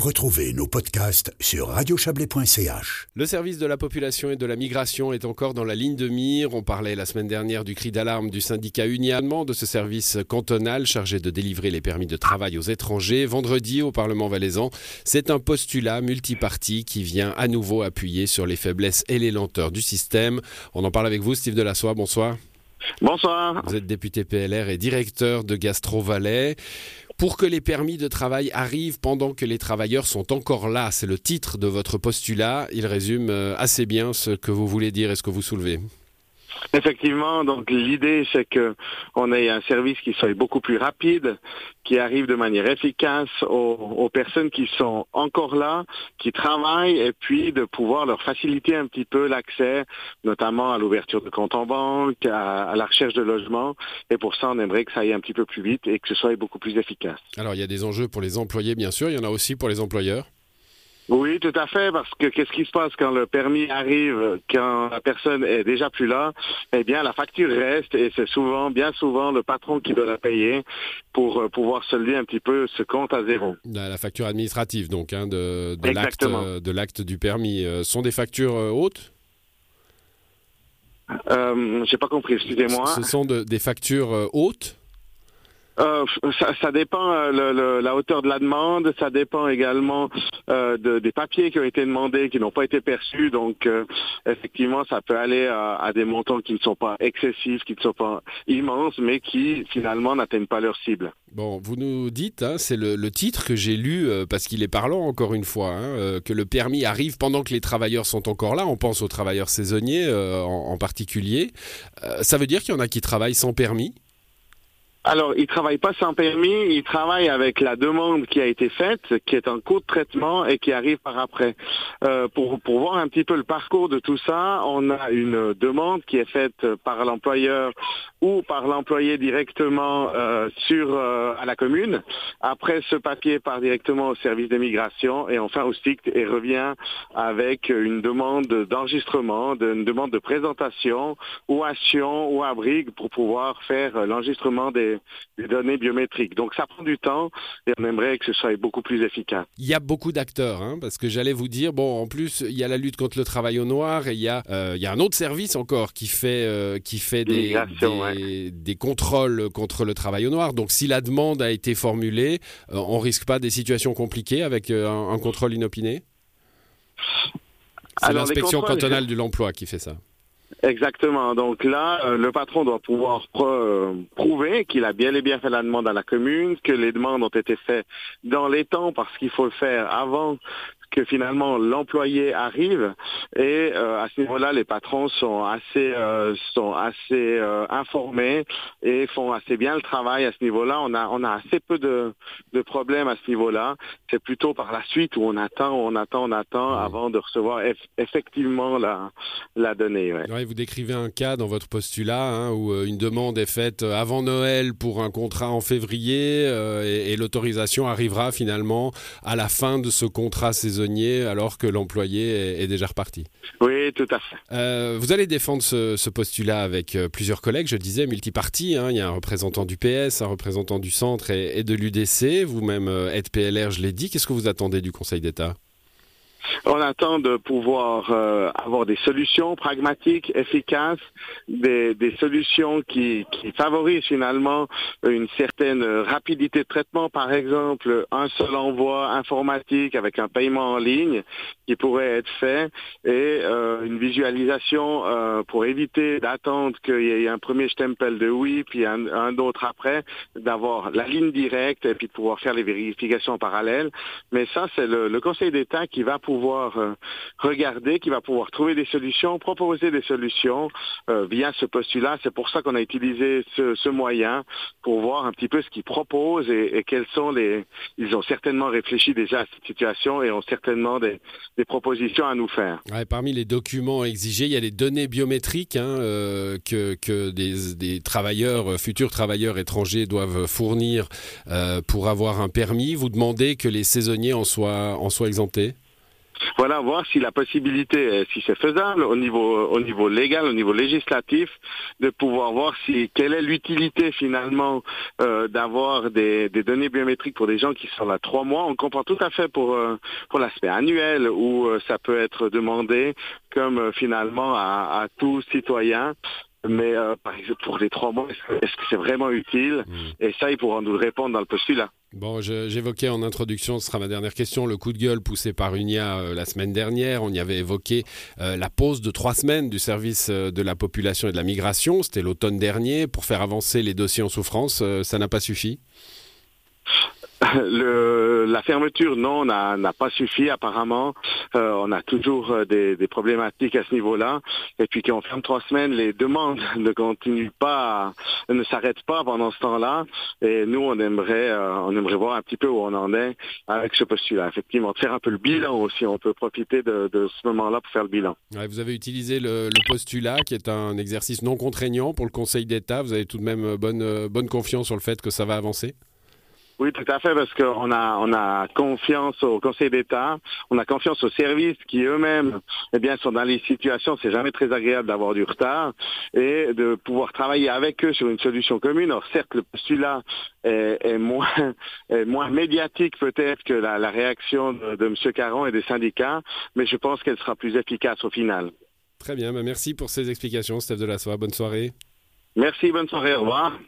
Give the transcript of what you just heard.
Retrouvez nos podcasts sur radiochablais.ch. Le service de la population et de la migration est encore dans la ligne de mire. On parlait la semaine dernière du cri d'alarme du syndicat unianement de ce service cantonal chargé de délivrer les permis de travail aux étrangers. Vendredi, au Parlement valaisan, c'est un postulat multiparti qui vient à nouveau appuyer sur les faiblesses et les lenteurs du système. On en parle avec vous, Steve Delassoie. Bonsoir. Bonsoir. Vous êtes député PLR et directeur de Gastro Valais. Pour que les permis de travail arrivent pendant que les travailleurs sont encore là, c'est le titre de votre postulat. Il résume euh, assez bien ce que vous voulez dire et ce que vous soulevez. Effectivement, donc l'idée c'est que on ait un service qui soit beaucoup plus rapide, qui arrive de manière efficace aux, personnes qui sont encore là, qui travaillent, et puis de pouvoir leur faciliter un petit peu l'accès, notamment à l'ouverture de comptes en banque, à, la recherche de logement. Et pour ça, on aimerait que ça aille un petit peu plus vite et que ce soit beaucoup plus efficace. Alors il y a des enjeux pour les employés, bien sûr. Il y en a aussi pour les employeurs. Oui, tout à fait, parce que qu'est-ce qui se passe quand le permis arrive, quand la personne est déjà plus là? Eh bien, la facture reste et c'est souvent, bien souvent, le patron qui doit la payer pour euh, pouvoir solder un petit peu ce compte à zéro. La, facture administrative, donc, hein, de, euh, de l'acte du permis, euh, sont des factures hautes? Euh, J'ai pas compris, excusez-moi. Ce sont des factures hautes? Euh, ça, dépend euh, la hauteur de la demande, ça dépend également euh, de, des papiers qui ont été demandés, qui n'ont pas été perçus. Donc, euh, effectivement, ça peut aller à, des montants qui ne sont pas excessifs, qui ne sont pas immenses, mais qui finalement n'atteignent pas leur cible. Bon, vous nous dites, hein, c'est le, titre que j'ai lu parce qu'il est parlant encore une fois, hein, que le permis arrive pendant que les travailleurs sont encore là. On pense aux travailleurs saisonniers en, particulier. ça veut dire qu'il y en a qui travaillent sans permis? Alors, il travaille pas sans permis, il travaille avec la demande qui a été faite, qui est en cours de traitement et qui arrive par après. Euh, pour, pour voir un petit peu le parcours de tout ça, on a une demande qui est faite par l'employeur ou par l'employé directement euh, sur euh, à la commune. Après, ce papier part directement au service d'immigration et enfin au STIC et revient avec une demande d'enregistrement, une demande de présentation ou à Sion ou à Brigue pour pouvoir faire l'enregistrement des des, données biométriques. Donc ça prend du temps et on aimerait que ce soit beaucoup plus efficace. Il y a beaucoup d'acteurs, hein, parce que j'allais vous dire, bon, en plus, il y a la lutte contre le travail au noir et il y a, euh, il y a un autre service encore qui fait, euh, qui fait des, des, des, contrôles contre le travail au noir. Donc si la demande a été formulée, euh, on risque pas des situations compliquées avec un, un contrôle inopiné? C'est l'inspection cantonale de l'emploi qui fait ça. Exactement. Donc là, euh, le patron doit pouvoir euh, prouver qu'il a bien et bien fait la demande à la commune, que les demandes ont été faites dans les temps parce qu'il faut le faire avant que finalement l'employé arrive et euh, à ce niveau-là les patrons sont assez euh, sont assez euh, informés et font assez bien le travail à ce niveau-là. On a on a assez peu de, de problèmes à ce niveau-là. C'est plutôt par la suite où on attend on attend on attend avant de recevoir effectivement la la donnée ouais. vous décrivez un cas dans votre postulat hein, où une demande est faite avant Noël pour un contrat en février et, et l'autorisation arrivera finalement à la fin de ce contrat saisonnier alors que l'employé est, déjà reparti. Oui, tout à fait. Euh, vous allez défendre ce, postulat avec euh, plusieurs collègues, je disais, multipartis. Hein. Il y a un représentant du PS, un représentant du centre et, de l'UDC. Vous-même euh, êtes PLR, je l'ai dit. Qu'est-ce que vous attendez du Conseil d'État? On attend de pouvoir euh, avoir des solutions pragmatiques, efficaces, des, des solutions qui, qui, favorisent finalement une certaine rapidité de traitement, par exemple un seul envoi informatique avec un paiement en ligne qui pourrait être fait et euh, une visualisation euh, pour éviter d'attendre qu'il y ait un premier stempel de oui puis un, un autre après, d'avoir la ligne directe et puis de pouvoir faire les vérifications en parallèle. Mais ça, c'est le, le Conseil d'État qui va pouvoir euh, regarder, qui va pouvoir trouver des solutions, proposer des solutions euh, via ce postulat. C'est pour ça qu'on a utilisé ce, moyen pour voir un petit peu ce qu'ils proposent et, quels sont les. Ils ont certainement réfléchi déjà à cette situation et ont certainement des, propositions à nous faire. Parmi les documents exigés, il y a les données biométriques hein, euh, que, que des, des, travailleurs, futurs travailleurs étrangers doivent fournir pour avoir un permis. Vous demandez que les saisonniers en soient, en soient exemptés? Voilà, voir si la possibilité, si c'est faisable au niveau, au niveau légal, au niveau législatif, de pouvoir voir si quelle est l'utilité finalement euh, d'avoir des, des, données biométriques pour des gens qui sont là trois mois. On comprend tout à fait pour euh, pour l'aspect annuel où euh, ça peut être demandé comme finalement à, à tout citoyen mais euh, par exemple, pour les trois mois, est-ce que c'est vraiment utile? Mm. Et ça, ils pourront nous le répondre dans le postulat. Bon, j'évoquais en introduction, ce sera ma dernière question, le coup de gueule poussé par UNIA euh, la semaine dernière. On y avait évoqué euh, la pause de trois semaines du service de la population et de la migration. C'était l'automne dernier pour faire avancer les dossiers en souffrance. ça n'a pas suffi? Le, la fermeture, non, n'a pas suffi apparemment. Euh, on a toujours euh, des, des problématiques à ce niveau-là. Et puis quand on ferme trois semaines, les demandes ne continuent pas, ne s'arrêtent pas pendant ce temps-là. Et nous, on aimerait, euh, on aimerait voir un petit peu où on en est avec ce postulat. Effectivement, faire un peu le bilan aussi. On peut profiter de, de ce moment-là pour faire le bilan. Ouais, vous avez utilisé le, le, postulat, qui est un exercice non contraignant pour le Conseil d'État. Vous avez tout de même bonne, bonne confiance sur le fait que ça va avancer oui, tout à fait, parce qu'on a on a confiance au Conseil d'État, on a confiance aux services qui eux-mêmes, eh bien, sont dans les situations. C'est jamais très agréable d'avoir du retard et de pouvoir travailler avec eux sur une solution commune. Alors certes, le postulat est, est moins est moins médiatique peut-être que la, la réaction de, de M. Caron et des syndicats, mais je pense qu'elle sera plus efficace au final. Très bien, bah, merci pour ces explications, Steph Delassoie. Bonne soirée. Merci, bonne soirée, au revoir.